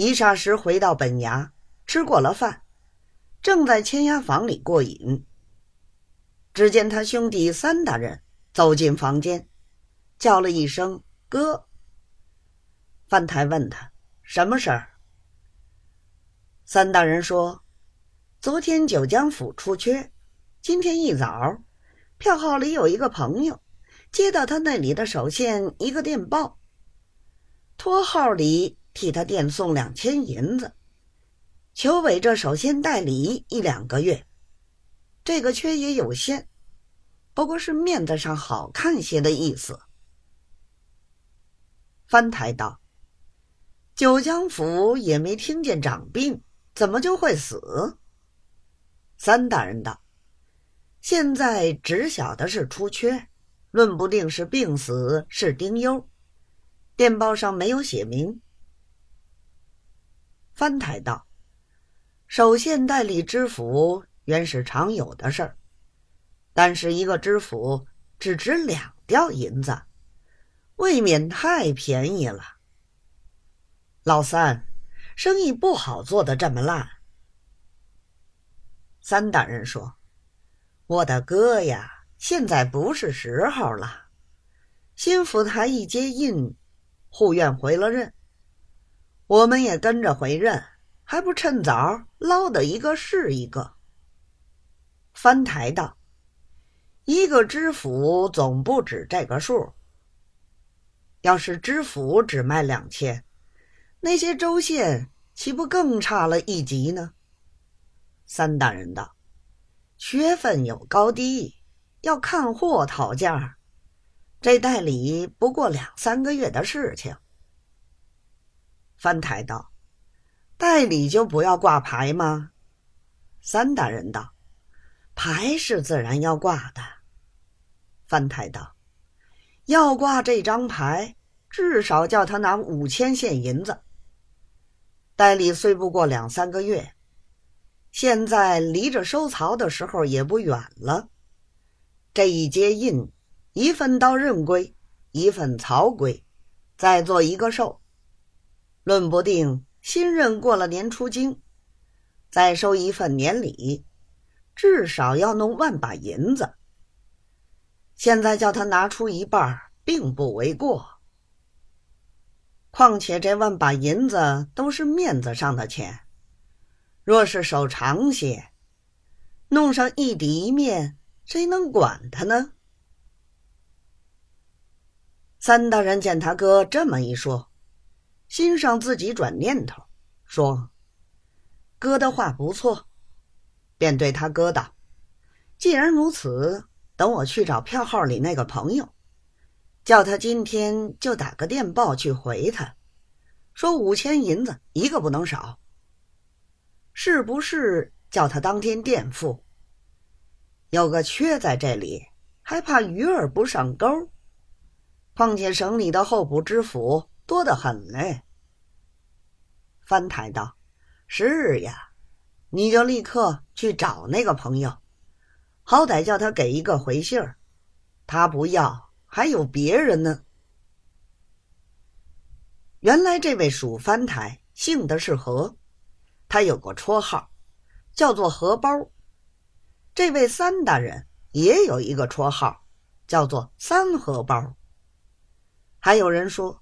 一霎时回到本衙，吃过了饭，正在签押房里过瘾。只见他兄弟三大人走进房间，叫了一声“哥”。范台问他什么事儿。三大人说：“昨天九江府出缺，今天一早，票号里有一个朋友接到他那里的手线一个电报，托号里。”替他垫送两千银子，裘伟这首先代理一两个月。这个缺也有限，不过是面子上好看些的意思。翻台道：“九江府也没听见长病，怎么就会死？”三大人道：“现在只晓得是出缺，论不定是病死是丁忧。电报上没有写明。”翻台道：“首县代理知府原是常有的事儿，但是一个知府只值两吊银子，未免太便宜了。老三，生意不好做的这么烂。”三大人说：“我的哥呀，现在不是时候了。新府台一接印，护院回了任。”我们也跟着回任，还不趁早捞的一个是一个。翻台道：“一个知府总不止这个数。要是知府只卖两千，那些州县岂不更差了一级呢？”三大人道：“学分有高低，要看货讨价。这代理不过两三个月的事情。”翻台道：“代理就不要挂牌吗？”三大人道：“牌是自然要挂的。”翻台道：“要挂这张牌，至少叫他拿五千现银子。代理虽不过两三个月，现在离着收曹的时候也不远了。这一接印，一份到任归，一份曹归，再做一个寿。”论不定新任过了年出京，再收一份年礼，至少要弄万把银子。现在叫他拿出一半，并不为过。况且这万把银子都是面子上的钱，若是手长些，弄上一底一面，谁能管他呢？三大人见他哥这么一说。心上自己转念头，说：“哥的话不错。”便对他哥道：“既然如此，等我去找票号里那个朋友，叫他今天就打个电报去回他，说五千银子一个不能少。是不是叫他当天垫付？有个缺在这里，还怕鱼儿不上钩。况且省里的候补知府。”多得很嘞。翻台道：“是呀，你就立刻去找那个朋友，好歹叫他给一个回信儿。他不要，还有别人呢。”原来这位蜀翻台姓的是何，他有个绰号，叫做荷包。这位三大人也有一个绰号，叫做三荷包。还有人说。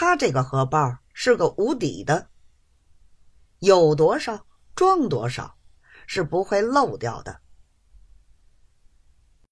他这个荷包是个无底的，有多少装多少，是不会漏掉的。